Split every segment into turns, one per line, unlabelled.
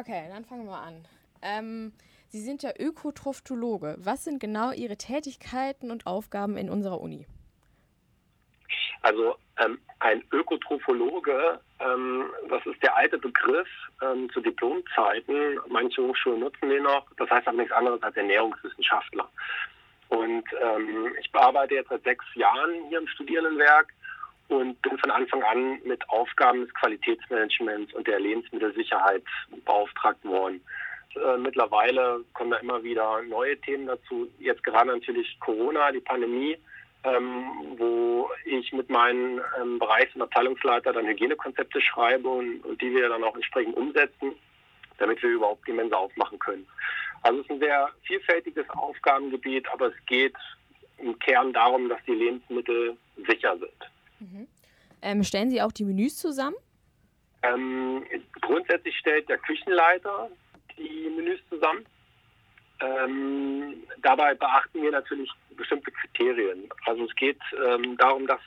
Okay, dann fangen wir an. Ähm, Sie sind ja Ökotrophologe. Was sind genau Ihre Tätigkeiten und Aufgaben in unserer Uni?
Also ähm, ein Ökotrophologe, ähm, das ist der alte Begriff ähm, zu Diplomzeiten. Manche Hochschulen nutzen den noch. Das heißt aber nichts anderes als Ernährungswissenschaftler. Und ähm, ich bearbeite jetzt seit sechs Jahren hier im Studierendenwerk und bin von Anfang an mit Aufgaben des Qualitätsmanagements und der Lebensmittelsicherheit beauftragt worden. Äh, mittlerweile kommen da immer wieder neue Themen dazu. Jetzt gerade natürlich Corona, die Pandemie, ähm, wo ich mit meinen ähm, Bereichs- und Abteilungsleiter dann Hygienekonzepte schreibe und, und, die wir dann auch entsprechend umsetzen, damit wir überhaupt die Mensa aufmachen können. Also es ist ein sehr vielfältiges Aufgabengebiet, aber es geht im Kern darum, dass die Lebensmittel sicher sind.
Mhm. Ähm, stellen Sie auch die Menüs zusammen?
Ähm, grundsätzlich stellt der Küchenleiter die Menüs zusammen. Ähm, dabei beachten wir natürlich bestimmte Kriterien. Also es geht ähm, darum, dass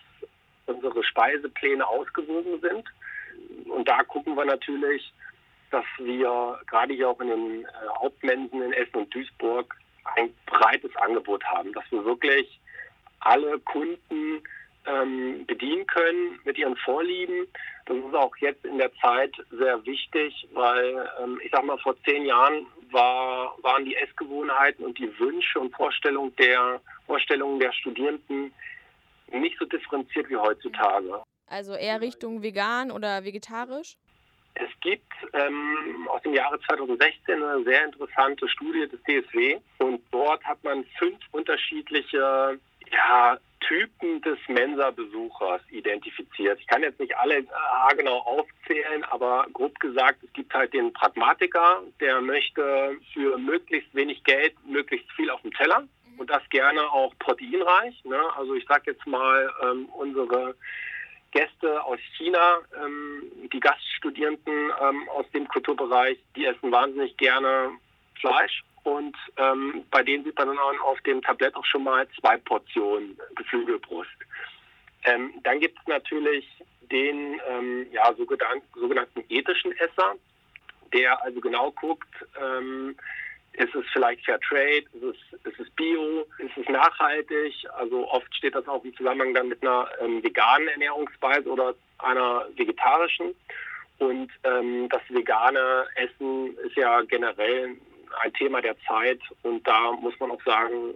unsere Speisepläne ausgewogen sind. Und da gucken wir natürlich, dass wir gerade hier auch in den äh, Hauptmensen in Essen und Duisburg ein breites Angebot haben, dass wir wirklich alle Kunden ähm, bedienen können mit ihren Vorlieben. Das ist auch jetzt in der Zeit sehr wichtig, weil ähm, ich sage mal, vor zehn Jahren war, waren die Essgewohnheiten und die Wünsche und Vorstellungen der, Vorstellungen der Studierenden nicht so differenziert wie heutzutage.
Also eher Richtung vegan oder vegetarisch?
Es gibt ähm, aus dem Jahre 2016 eine sehr interessante Studie des DSW und dort hat man fünf unterschiedliche ja, Typen des Mensa-Besuchers identifiziert. Ich kann jetzt nicht alle äh, genau aufzählen, aber grob gesagt, es gibt halt den Pragmatiker, der möchte für möglichst wenig Geld möglichst viel auf dem Teller mhm. und das gerne auch proteinreich. Ne? Also ich sage jetzt mal, ähm, unsere Gäste aus China, ähm, die Gaststudierenden ähm, aus dem Kulturbereich, die essen wahnsinnig gerne Fleisch und ähm, bei denen sieht man dann auf dem Tablett auch schon mal zwei Portionen Geflügelbrust. Ähm, dann gibt es natürlich den ähm, ja, sogenannten, ethischen Esser, der also genau guckt, ähm, ist es vielleicht Fair Trade, ist es, ist es Bio, ist es nachhaltig? Also oft steht das auch im Zusammenhang dann mit einer ähm, veganen Ernährungsweise oder einer vegetarischen. Und ähm, das vegane Essen ist ja generell ein Thema der Zeit und da muss man auch sagen,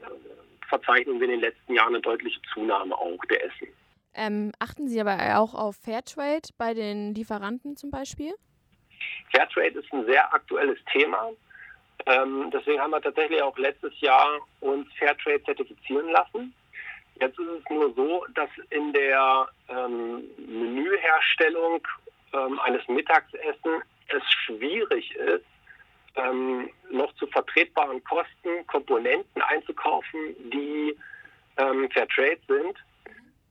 verzeichnen wir in den letzten Jahren eine deutliche Zunahme auch der Essen.
Ähm, achten Sie aber auch auf Fairtrade bei den Lieferanten zum Beispiel?
Fairtrade ist ein sehr aktuelles Thema. Ähm, deswegen haben wir tatsächlich auch letztes Jahr uns Fairtrade zertifizieren lassen. Jetzt ist es nur so, dass in der ähm, Menüherstellung ähm, eines Mittagsessen es schwierig ist, ähm, noch zu vertretbaren Kosten Komponenten einzukaufen, die ähm, Fairtrade sind.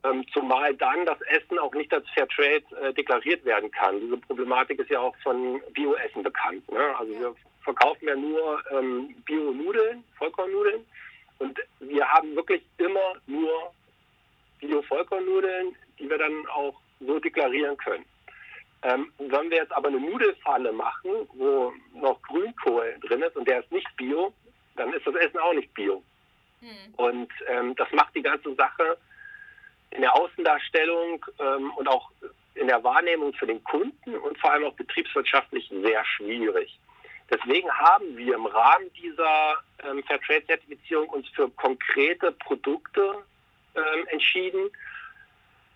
Ähm, zumal dann das Essen auch nicht als Fairtrade äh, deklariert werden kann. Diese Problematik ist ja auch von Bioessen bekannt. Ne? Also wir verkaufen ja nur ähm, Bio-Nudeln, Vollkornnudeln und wir haben wirklich immer nur Bio-Vollkornnudeln, die wir dann auch so deklarieren können. Ähm, wenn wir jetzt aber eine Nudelfalle machen, wo noch Grünkohl drin ist und der ist nicht bio, dann ist das Essen auch nicht bio. Mhm. Und ähm, das macht die ganze Sache in der Außendarstellung ähm, und auch in der Wahrnehmung für den Kunden und vor allem auch betriebswirtschaftlich sehr schwierig. Deswegen haben wir im Rahmen dieser ähm, Fairtrade-Zertifizierung uns für konkrete Produkte ähm, entschieden,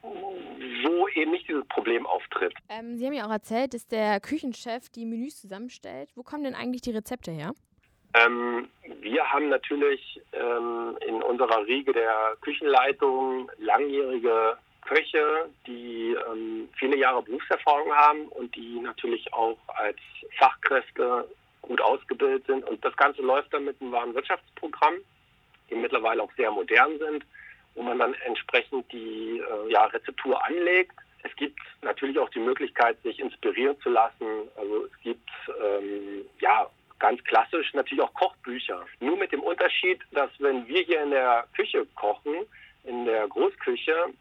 wo eben nicht dieses Problem auftritt.
Ähm, Sie haben ja auch erzählt, dass der Küchenchef die Menüs zusammenstellt. Wo kommen denn eigentlich die Rezepte her?
Ähm, wir haben natürlich ähm, in unserer Riege der Küchenleitung langjährige Köche, die ähm, viele Jahre Berufserfahrung haben und die natürlich auch als Fachkräfte gut ausgebildet sind. Und das Ganze läuft dann mit einem Warenwirtschaftsprogramm, die mittlerweile auch sehr modern sind wo man dann entsprechend die äh, ja, Rezeptur anlegt. Es gibt natürlich auch die Möglichkeit, sich inspirieren zu lassen. Also es gibt ähm, ja ganz klassisch natürlich auch Kochbücher. Nur mit dem Unterschied, dass wenn wir hier in der Küche kochen, in der Großküche,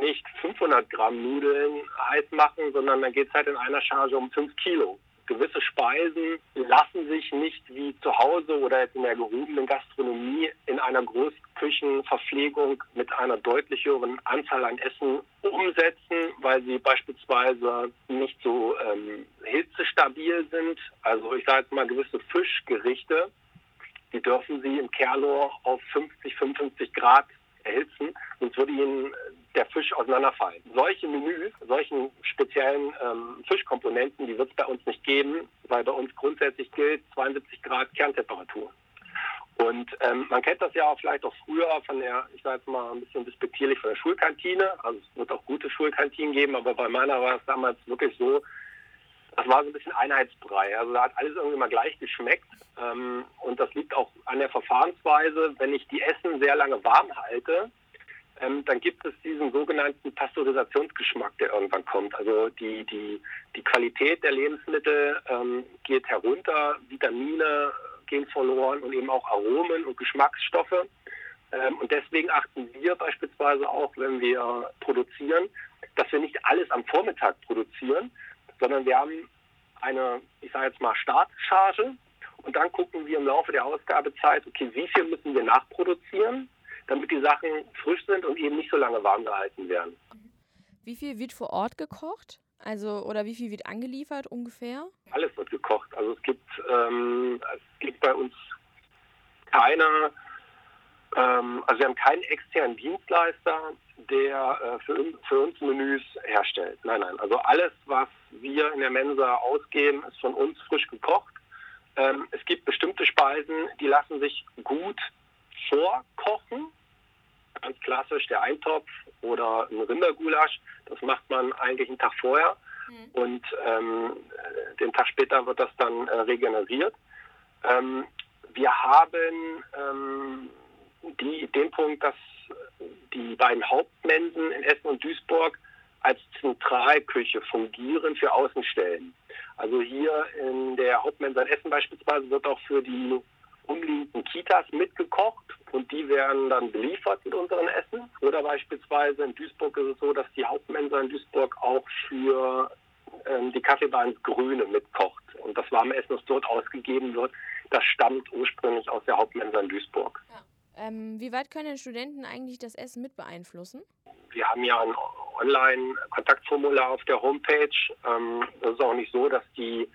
nicht 500 Gramm Nudeln heiß machen, sondern dann geht es halt in einer Charge um 5 Kilo. Gewisse Speisen lassen sich nicht wie zu Hause oder jetzt in der gehobenen Gastronomie in einer Großküchenverpflegung mit einer deutlich höheren Anzahl an Essen umsetzen, weil sie beispielsweise nicht so ähm, hitzestabil sind. Also ich sage jetzt mal gewisse Fischgerichte, die dürfen Sie im Kerlor auf 50, 55 Grad erhitzen, sonst würde Ihnen der Fisch auseinanderfallen. Solche Menüs, solchen speziellen ähm, Fischkomponenten, die wird es bei uns nicht geben, weil bei uns grundsätzlich gilt 72 Grad Kerntemperatur. Und ähm, man kennt das ja auch vielleicht auch früher von der, ich sage jetzt mal ein bisschen despektierlich, von der Schulkantine. Also es wird auch gute Schulkantinen geben, aber bei meiner war es damals wirklich so, das war so ein bisschen Einheitsbrei. Also da hat alles irgendwie mal gleich geschmeckt. Ähm, und das liegt auch an der Verfahrensweise. Wenn ich die Essen sehr lange warm halte, ähm, dann gibt es diesen sogenannten Pasteurisationsgeschmack, der irgendwann kommt. Also die, die, die Qualität der Lebensmittel ähm, geht herunter, Vitamine gehen verloren und eben auch Aromen und Geschmacksstoffe. Ähm, und deswegen achten wir beispielsweise auch, wenn wir produzieren, dass wir nicht alles am Vormittag produzieren, sondern wir haben eine, ich sage jetzt mal, Startcharge und dann gucken wir im Laufe der Ausgabezeit, okay, wie viel müssen wir nachproduzieren, damit die Sachen frisch sind und eben nicht so lange warm gehalten werden.
Wie viel wird vor Ort gekocht? Also, oder wie viel wird angeliefert ungefähr?
Alles wird gekocht. Also es gibt, ähm, es gibt bei uns keine, ähm, also wir haben keinen externen Dienstleister, der äh, für, für uns Menüs herstellt. Nein, nein. Also alles, was wir in der Mensa ausgeben, ist von uns frisch gekocht. Ähm, es gibt bestimmte Speisen, die lassen sich gut vorkochen. Ganz klassisch der Eintopf oder ein Rindergulasch. Das macht man eigentlich einen Tag vorher. Mhm. Und ähm, den Tag später wird das dann äh, regeneriert. Ähm, wir haben ähm, die, den Punkt, dass die beiden Hauptmensen in Essen und Duisburg als Zentralküche fungieren für Außenstellen. Also hier in der Hauptmensa in Essen beispielsweise wird auch für die umliegenden Kitas mitgekocht und die werden dann beliefert mit unseren Essen. Oder beispielsweise in Duisburg ist es so, dass die Hauptmensa in Duisburg auch für ähm, die Kaffeebar ins Grüne mitkocht. Und das warme Essen, das dort ausgegeben wird, das stammt ursprünglich aus der Hauptmensa in Duisburg.
Ja. Ähm, wie weit können Studenten eigentlich das Essen mit beeinflussen?
Wir haben ja ein Online-Kontaktformular auf der Homepage. Ähm, es ist auch nicht so, dass die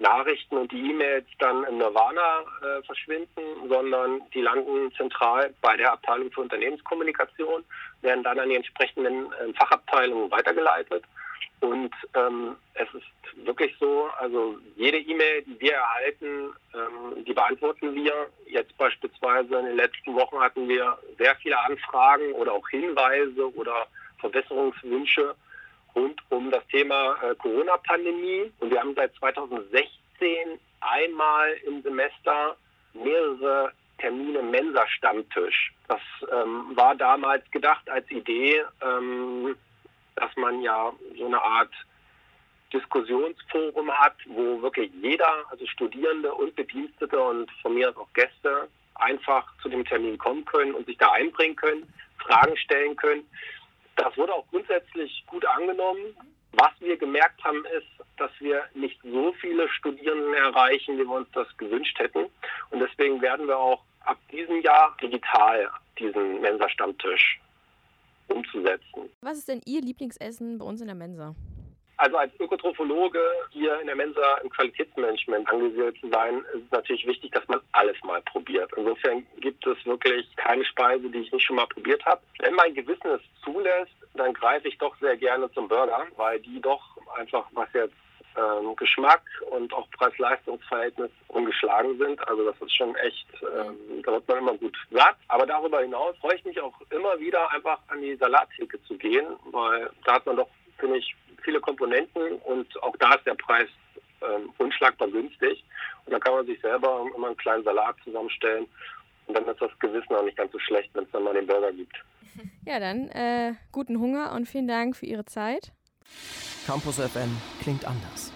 Nachrichten und die E-Mails dann im Nirvana äh, verschwinden, sondern die landen zentral bei der Abteilung für Unternehmenskommunikation, werden dann an die entsprechenden äh, Fachabteilungen weitergeleitet. Und ähm, es ist wirklich so, also jede E-Mail, die wir erhalten, ähm, die beantworten wir. Jetzt beispielsweise in den letzten Wochen hatten wir sehr viele Anfragen oder auch Hinweise oder Verbesserungswünsche rund um das Thema äh, Corona-Pandemie. Und wir haben seit 2016 einmal im Semester mehrere Termine Mensa-Stammtisch. Das ähm, war damals gedacht als Idee, ähm, dass man ja so eine Art Diskussionsforum hat, wo wirklich jeder, also Studierende und Bedienstete und von mir aus auch Gäste, einfach zu dem Termin kommen können und sich da einbringen können, Fragen stellen können. Das wurde auch grundsätzlich gut angenommen. Was wir gemerkt haben, ist, dass wir nicht so viele Studierenden erreichen, wie wir uns das gewünscht hätten. Und deswegen werden wir auch ab diesem Jahr digital diesen Mensa-Stammtisch umzusetzen.
Was ist denn Ihr Lieblingsessen bei uns in der Mensa?
Also als Ökotrophologe hier in der Mensa im Qualitätsmanagement angesiedelt zu sein, ist es natürlich wichtig, dass man alles mal probiert. Insofern gibt es wirklich keine Speise, die ich nicht schon mal probiert habe. Wenn mein Gewissen es zulässt, dann greife ich doch sehr gerne zum Burger, weil die doch einfach, was jetzt ähm, Geschmack und auch Preis-Leistungs-Verhältnis ungeschlagen sind. Also das ist schon echt, ähm, da wird man immer gut satt. Aber darüber hinaus freue ich mich auch immer wieder einfach an die Salattheke zu gehen, weil da hat man doch, finde ich, viele Komponenten und auch da ist der Preis ähm, unschlagbar günstig. Und da kann man sich selber immer einen kleinen Salat zusammenstellen und dann ist das Gewissen auch nicht ganz so schlecht, wenn es dann mal den Burger gibt.
Ja, dann äh, guten Hunger und vielen Dank für Ihre Zeit.
Campus FM klingt anders.